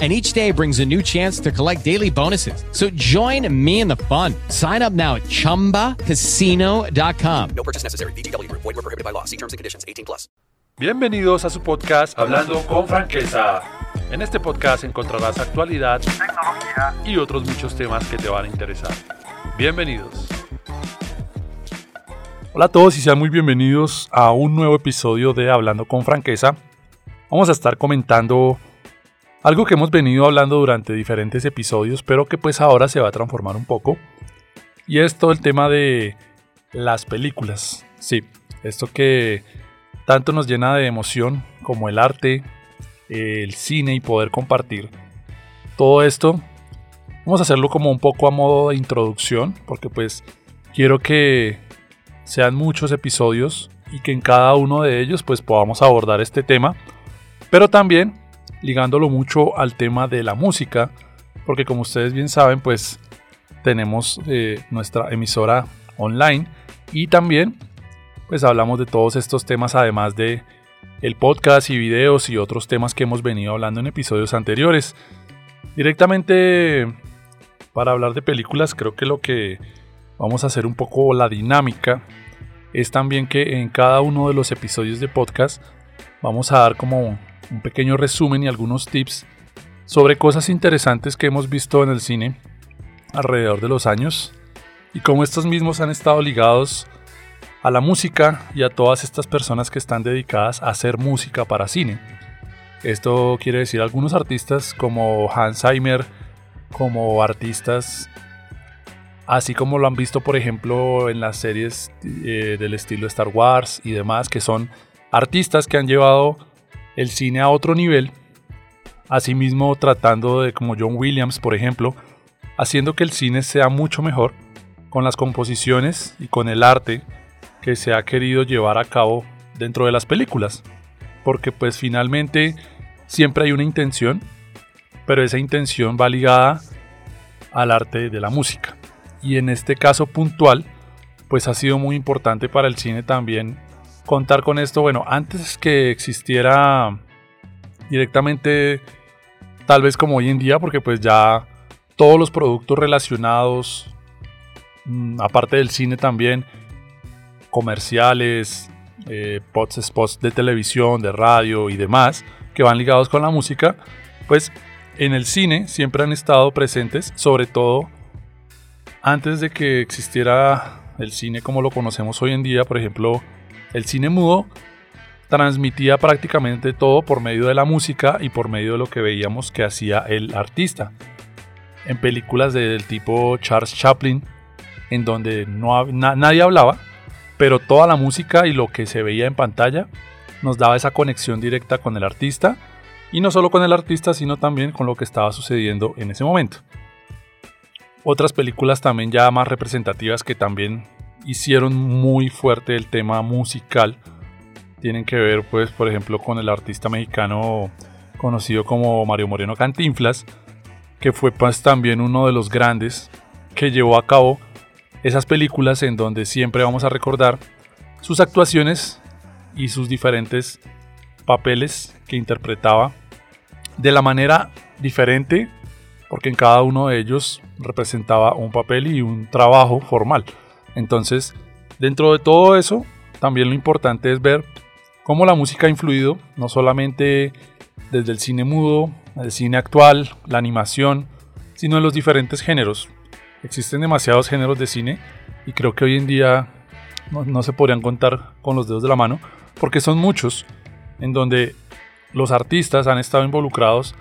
and each day brings a new chance to collect daily bonuses. So join me in the fun. Sign up now at ChumbaCasino.com. No purchase necessary. VGW Group. Void were prohibited by law. See terms and conditions. 18 plus. Bienvenidos a su podcast Hablando con Franqueza. En este podcast encontrarás actualidad, tecnología y otros muchos temas que te van a interesar. Bienvenidos. Hola a todos y sean muy bienvenidos a un nuevo episodio de Hablando con Franqueza. Vamos a estar comentando algo que hemos venido hablando durante diferentes episodios, pero que pues ahora se va a transformar un poco. Y es todo el tema de las películas. Sí, esto que tanto nos llena de emoción como el arte, el cine y poder compartir todo esto. Vamos a hacerlo como un poco a modo de introducción, porque pues quiero que sean muchos episodios y que en cada uno de ellos pues podamos abordar este tema, pero también ligándolo mucho al tema de la música, porque como ustedes bien saben, pues tenemos eh, nuestra emisora online y también pues hablamos de todos estos temas además de el podcast y videos y otros temas que hemos venido hablando en episodios anteriores. Directamente para hablar de películas creo que lo que vamos a hacer un poco la dinámica es también que en cada uno de los episodios de podcast vamos a dar como un pequeño resumen y algunos tips sobre cosas interesantes que hemos visto en el cine alrededor de los años y cómo estos mismos han estado ligados a la música y a todas estas personas que están dedicadas a hacer música para cine. Esto quiere decir algunos artistas como Hans Zimmer, como artistas así como lo han visto por ejemplo en las series eh, del estilo Star Wars y demás, que son artistas que han llevado el cine a otro nivel, asimismo tratando de, como John Williams, por ejemplo, haciendo que el cine sea mucho mejor con las composiciones y con el arte que se ha querido llevar a cabo dentro de las películas. Porque pues finalmente siempre hay una intención, pero esa intención va ligada al arte de la música. Y en este caso puntual, pues ha sido muy importante para el cine también contar con esto. Bueno, antes que existiera directamente, tal vez como hoy en día, porque pues ya todos los productos relacionados, mm, aparte del cine también, comerciales, eh, spots de televisión, de radio y demás, que van ligados con la música, pues en el cine siempre han estado presentes, sobre todo antes de que existiera el cine como lo conocemos hoy en día, por ejemplo, el cine mudo transmitía prácticamente todo por medio de la música y por medio de lo que veíamos que hacía el artista. En películas del tipo Charles Chaplin, en donde no, nadie hablaba, pero toda la música y lo que se veía en pantalla nos daba esa conexión directa con el artista, y no solo con el artista, sino también con lo que estaba sucediendo en ese momento. Otras películas también ya más representativas que también hicieron muy fuerte el tema musical. Tienen que ver, pues, por ejemplo, con el artista mexicano conocido como Mario Moreno Cantinflas, que fue pues también uno de los grandes que llevó a cabo esas películas en donde siempre vamos a recordar sus actuaciones y sus diferentes papeles que interpretaba de la manera diferente, porque en cada uno de ellos representaba un papel y un trabajo formal. Entonces, dentro de todo eso, también lo importante es ver cómo la música ha influido, no solamente desde el cine mudo, el cine actual, la animación, sino en los diferentes géneros. Existen demasiados géneros de cine y creo que hoy en día no, se podrían contar con los dedos de la mano, porque son muchos, en donde los artistas han estado involucrados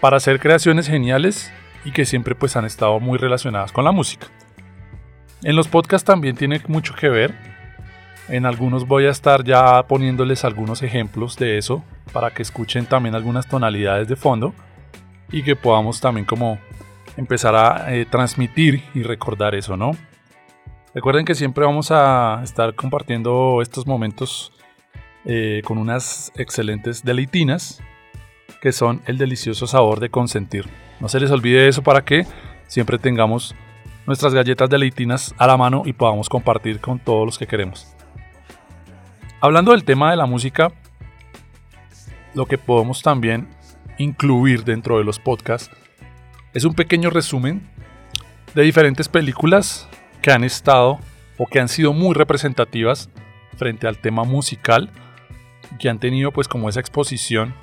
para hacer creaciones geniales y que siempre pues han estado muy relacionadas con la música. En los podcasts también tiene mucho que ver. En algunos voy a estar ya poniéndoles algunos ejemplos de eso para que escuchen también algunas tonalidades de fondo y que podamos también como empezar a eh, transmitir y recordar eso, ¿no? Recuerden que siempre vamos a estar compartiendo estos momentos eh, con unas excelentes deleitinas que son el delicioso sabor de consentir. No se les olvide eso para que siempre tengamos nuestras galletas deleitinas a la mano y podamos compartir con todos los que queremos. Hablando del tema de la música, lo que podemos también incluir dentro de los podcasts es un pequeño resumen de diferentes películas que han estado o que han sido muy representativas frente al tema musical, que han tenido pues como esa exposición.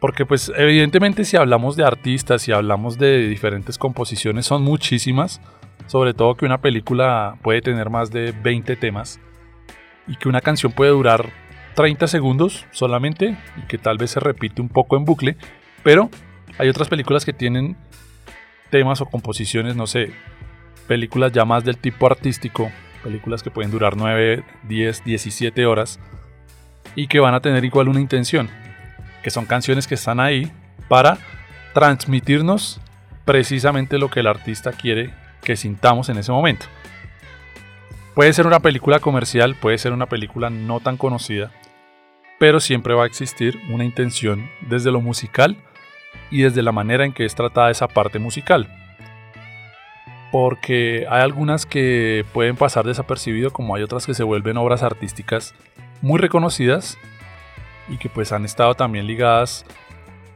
Porque pues evidentemente si hablamos de artistas, si hablamos de diferentes composiciones, son muchísimas. Sobre todo que una película puede tener más de 20 temas. Y que una canción puede durar 30 segundos solamente y que tal vez se repite un poco en bucle. Pero hay otras películas que tienen temas o composiciones, no sé, películas ya más del tipo artístico, películas que pueden durar 9, 10, 17 horas y que van a tener igual una intención, que son canciones que están ahí para transmitirnos precisamente lo que el artista quiere que sintamos en ese momento. Puede ser una película comercial, puede ser una película no tan conocida, pero siempre va a existir una intención desde lo musical y desde la manera en que es tratada esa parte musical. Porque hay algunas que pueden pasar desapercibido como hay otras que se vuelven obras artísticas muy reconocidas y que pues han estado también ligadas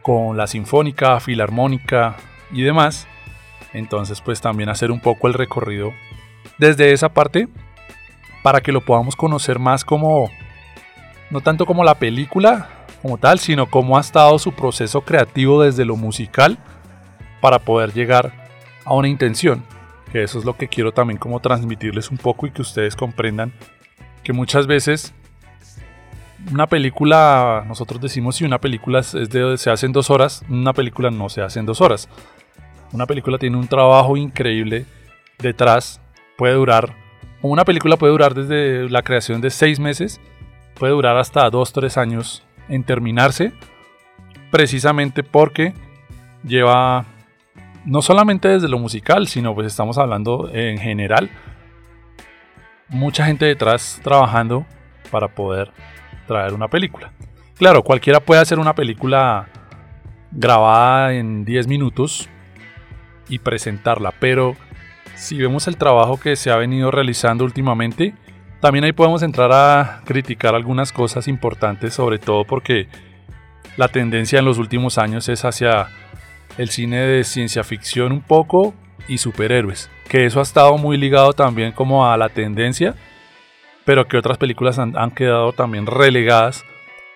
con la sinfónica, filarmónica y demás. Entonces pues también hacer un poco el recorrido desde esa parte para que lo podamos conocer más como, no tanto como la película como tal, sino cómo ha estado su proceso creativo desde lo musical para poder llegar a una intención. Que eso es lo que quiero también como transmitirles un poco y que ustedes comprendan que muchas veces una película, nosotros decimos si una película se hace en dos horas, una película no se hace en dos horas. Una película tiene un trabajo increíble detrás, puede durar, una película puede durar desde la creación de seis meses, puede durar hasta dos, tres años en terminarse, precisamente porque lleva no solamente desde lo musical, sino pues estamos hablando en general, mucha gente detrás trabajando para poder traer una película. Claro, cualquiera puede hacer una película grabada en 10 minutos y presentarla, pero si vemos el trabajo que se ha venido realizando últimamente, también ahí podemos entrar a criticar algunas cosas importantes, sobre todo porque la tendencia en los últimos años es hacia el cine de ciencia ficción un poco y superhéroes, que eso ha estado muy ligado también como a la tendencia, pero que otras películas han, han quedado también relegadas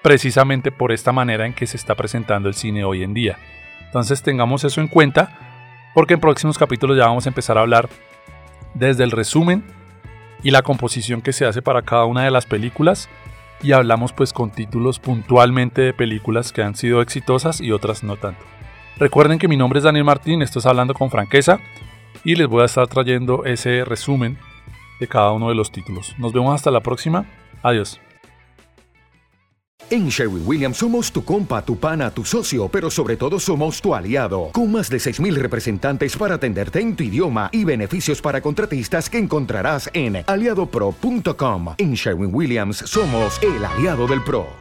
precisamente por esta manera en que se está presentando el cine hoy en día. Entonces tengamos eso en cuenta, porque en próximos capítulos ya vamos a empezar a hablar desde el resumen y la composición que se hace para cada una de las películas y hablamos pues con títulos puntualmente de películas que han sido exitosas y otras no tanto. Recuerden que mi nombre es Daniel Martín, esto es Hablando con Franqueza y les voy a estar trayendo ese resumen de cada uno de los títulos. Nos vemos hasta la próxima. Adiós. En Sherwin Williams somos tu compa, tu pana, tu socio, pero sobre todo somos tu aliado, con más de 6.000 representantes para atenderte en tu idioma y beneficios para contratistas que encontrarás en aliadopro.com. En Sherwin Williams somos el aliado del PRO.